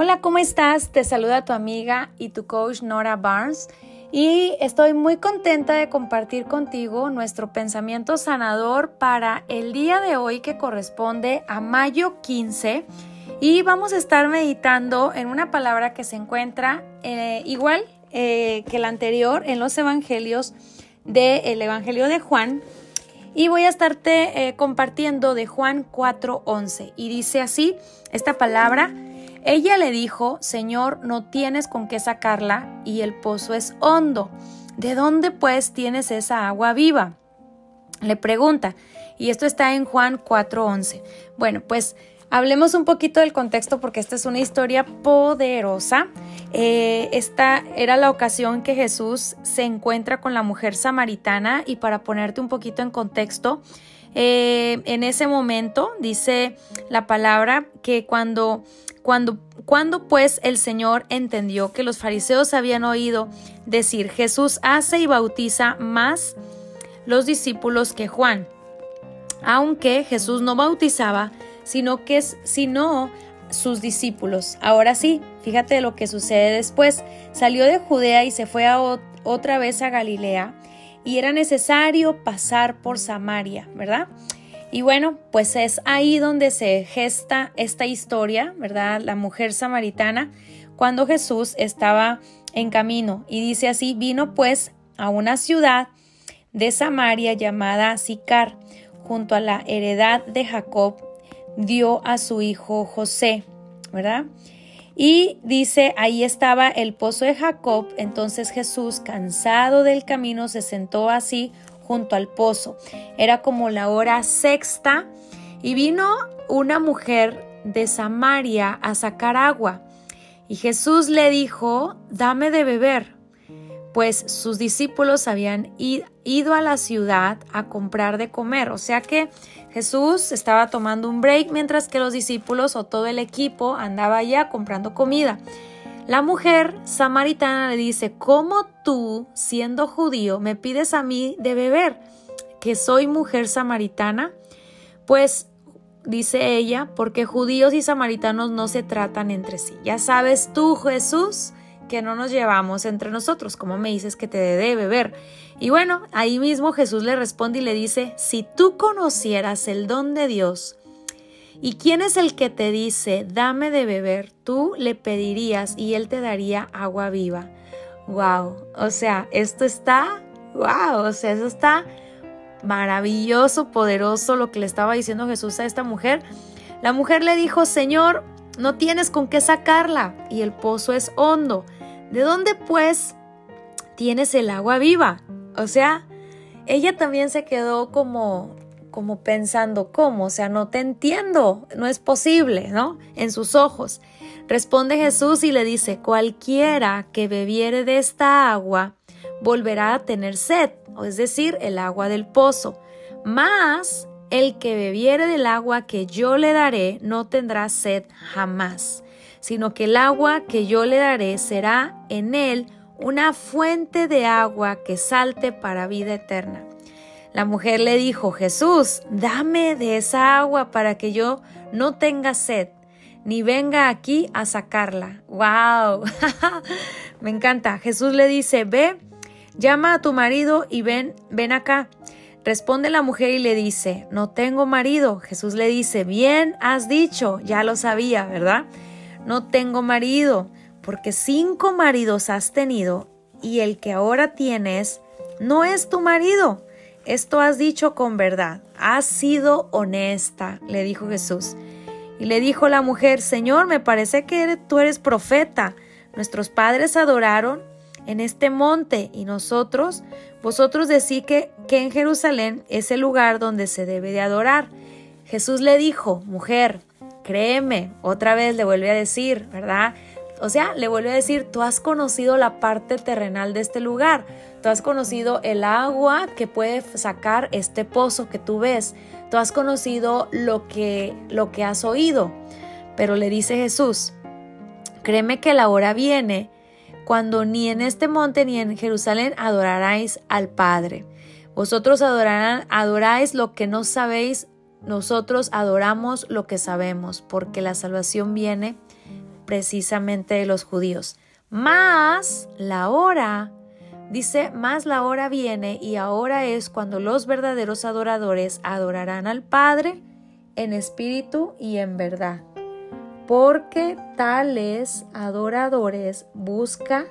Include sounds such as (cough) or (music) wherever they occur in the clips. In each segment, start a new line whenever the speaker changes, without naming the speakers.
Hola, ¿cómo estás? Te saluda tu amiga y tu coach Nora Barnes y estoy muy contenta de compartir contigo nuestro pensamiento sanador para el día de hoy que corresponde a mayo 15 y vamos a estar meditando en una palabra que se encuentra eh, igual eh, que la anterior en los evangelios del Evangelio de Juan y voy a estarte eh, compartiendo de Juan 4:11 y dice así esta palabra ella le dijo, Señor, no tienes con qué sacarla y el pozo es hondo. ¿De dónde pues tienes esa agua viva? Le pregunta, y esto está en Juan 4:11. Bueno, pues hablemos un poquito del contexto porque esta es una historia poderosa. Eh, esta era la ocasión que Jesús se encuentra con la mujer samaritana y para ponerte un poquito en contexto, eh, en ese momento dice la palabra que cuando cuando, cuando pues el Señor entendió que los fariseos habían oído decir, Jesús hace y bautiza más los discípulos que Juan, aunque Jesús no bautizaba, sino que sino sus discípulos. Ahora sí, fíjate lo que sucede después. Salió de Judea y se fue otra vez a Galilea y era necesario pasar por Samaria, ¿verdad? Y bueno, pues es ahí donde se gesta esta historia, ¿verdad? La mujer samaritana, cuando Jesús estaba en camino. Y dice así, vino pues a una ciudad de Samaria llamada Sicar, junto a la heredad de Jacob, dio a su hijo José, ¿verdad? Y dice, ahí estaba el pozo de Jacob, entonces Jesús, cansado del camino, se sentó así junto al pozo. Era como la hora sexta y vino una mujer de Samaria a sacar agua. Y Jesús le dijo, dame de beber, pues sus discípulos habían ido a la ciudad a comprar de comer. O sea que Jesús estaba tomando un break mientras que los discípulos o todo el equipo andaba allá comprando comida. La mujer samaritana le dice, ¿cómo tú, siendo judío, me pides a mí de beber, que soy mujer samaritana? Pues dice ella, porque judíos y samaritanos no se tratan entre sí. Ya sabes tú, Jesús, que no nos llevamos entre nosotros, como me dices que te dé de beber. Y bueno, ahí mismo Jesús le responde y le dice, si tú conocieras el don de Dios, ¿Y quién es el que te dice, dame de beber? Tú le pedirías y él te daría agua viva. Wow, o sea, esto está, wow, o sea, eso está maravilloso, poderoso lo que le estaba diciendo Jesús a esta mujer. La mujer le dijo, Señor, no tienes con qué sacarla y el pozo es hondo. ¿De dónde pues tienes el agua viva? O sea, ella también se quedó como como pensando, ¿cómo? O sea, no te entiendo, no es posible, ¿no? En sus ojos. Responde Jesús y le dice, cualquiera que bebiere de esta agua volverá a tener sed, es decir, el agua del pozo. Mas el que bebiere del agua que yo le daré no tendrá sed jamás, sino que el agua que yo le daré será en él una fuente de agua que salte para vida eterna. La mujer le dijo, Jesús, dame de esa agua para que yo no tenga sed, ni venga aquí a sacarla. ¡Wow! (laughs) Me encanta. Jesús le dice, ve, llama a tu marido y ven, ven acá. Responde la mujer y le dice, no tengo marido. Jesús le dice, bien has dicho, ya lo sabía, ¿verdad? No tengo marido, porque cinco maridos has tenido y el que ahora tienes no es tu marido. Esto has dicho con verdad, has sido honesta, le dijo Jesús. Y le dijo la mujer, Señor, me parece que tú eres profeta. Nuestros padres adoraron en este monte y nosotros, vosotros decís que, que en Jerusalén es el lugar donde se debe de adorar. Jesús le dijo, mujer, créeme, otra vez le vuelve a decir, ¿verdad? O sea, le vuelve a decir, tú has conocido la parte terrenal de este lugar, tú has conocido el agua que puede sacar este pozo que tú ves, tú has conocido lo que, lo que has oído. Pero le dice Jesús, créeme que la hora viene cuando ni en este monte ni en Jerusalén adoraráis al Padre. Vosotros adorarán, adoráis lo que no sabéis, nosotros adoramos lo que sabemos, porque la salvación viene precisamente de los judíos. Más la hora, dice, más la hora viene y ahora es cuando los verdaderos adoradores adorarán al Padre en espíritu y en verdad. Porque tales adoradores busca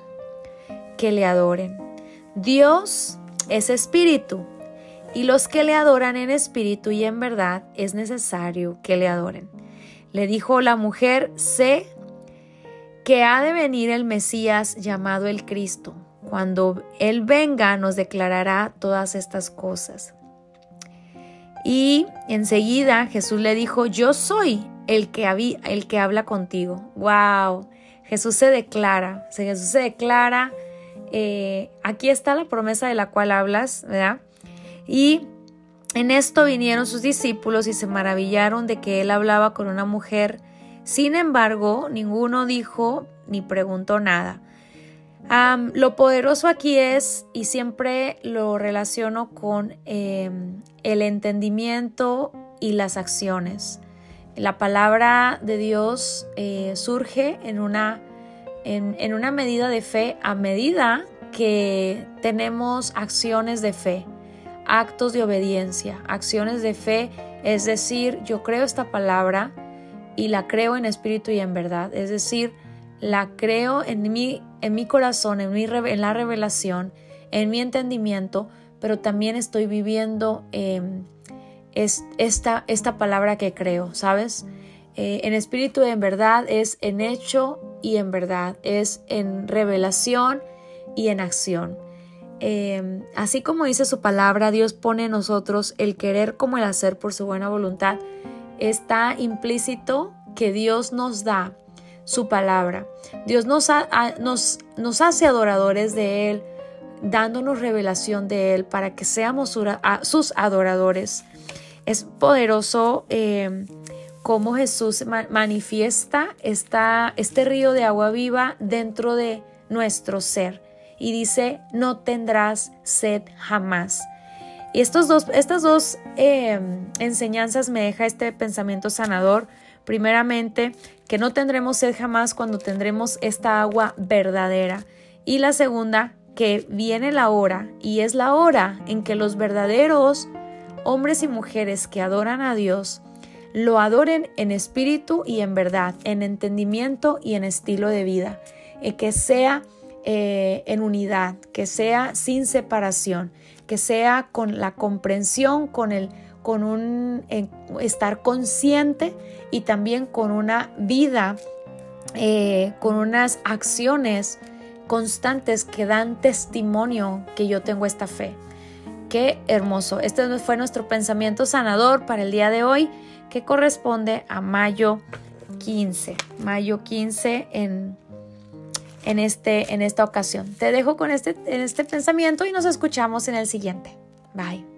que le adoren. Dios es espíritu y los que le adoran en espíritu y en verdad es necesario que le adoren. Le dijo la mujer, sé que ha de venir el Mesías llamado el Cristo. Cuando Él venga nos declarará todas estas cosas. Y enseguida Jesús le dijo, yo soy el que, habla contigo. ¡Wow! Jesús se declara, Jesús se declara, eh, aquí está la promesa de la cual hablas, ¿verdad? Y en esto vinieron sus discípulos y se maravillaron de que él hablaba con una mujer. Sin embargo, ninguno dijo ni preguntó nada. lo poderoso aquí es, y siempre lo relaciono con em, el entendimiento y las acciones. La palabra de Dios eh, surge en una, en una medida de fe a medida que tenemos acciones de fe actos de obediencia, acciones de fe, es decir, yo creo esta palabra y la creo en espíritu y en verdad, es decir, la creo en mi, en mi corazón, en, mi, en la revelación, en mi entendimiento, pero también estoy viviendo em, esta, esta palabra que creo, ¿sabes? Eh, en espíritu y en verdad es en hecho y en verdad, es en revelación y en acción. Em, así como dice su palabra, Dios pone en nosotros el querer como el hacer por su buena voluntad. Está implícito que Dios nos da su palabra. Dios nos, hace adoradores de Él, dándonos revelación de Él para que seamos sus adoradores. Es poderoso eh, cómo Jesús manifiesta esta, este río de agua viva dentro de nuestro ser y dice, no tendrás sed jamás. Y estos dos, estas dos em, enseñanzas me deja este pensamiento sanador. Primeramente, que no tendremos sed jamás cuando tendremos esta agua verdadera. Y la segunda, que viene la hora y es la hora en que los verdaderos hombres y mujeres que adoran a Dios lo adoren en espíritu y en verdad, en entendimiento y en estilo de vida. Y que sea eh, en unidad, que sea sin separación, que sea con la comprensión, con el con un estar consciente y también con una vida, eh, con unas acciones constantes que dan testimonio que yo tengo esta fe. Qué hermoso. Este fue nuestro pensamiento sanador para el día de hoy, que corresponde a mayo 15. Mayo 15 en en, este, en esta ocasión. Te dejo con este, en este pensamiento y nos escuchamos en el siguiente. Bye.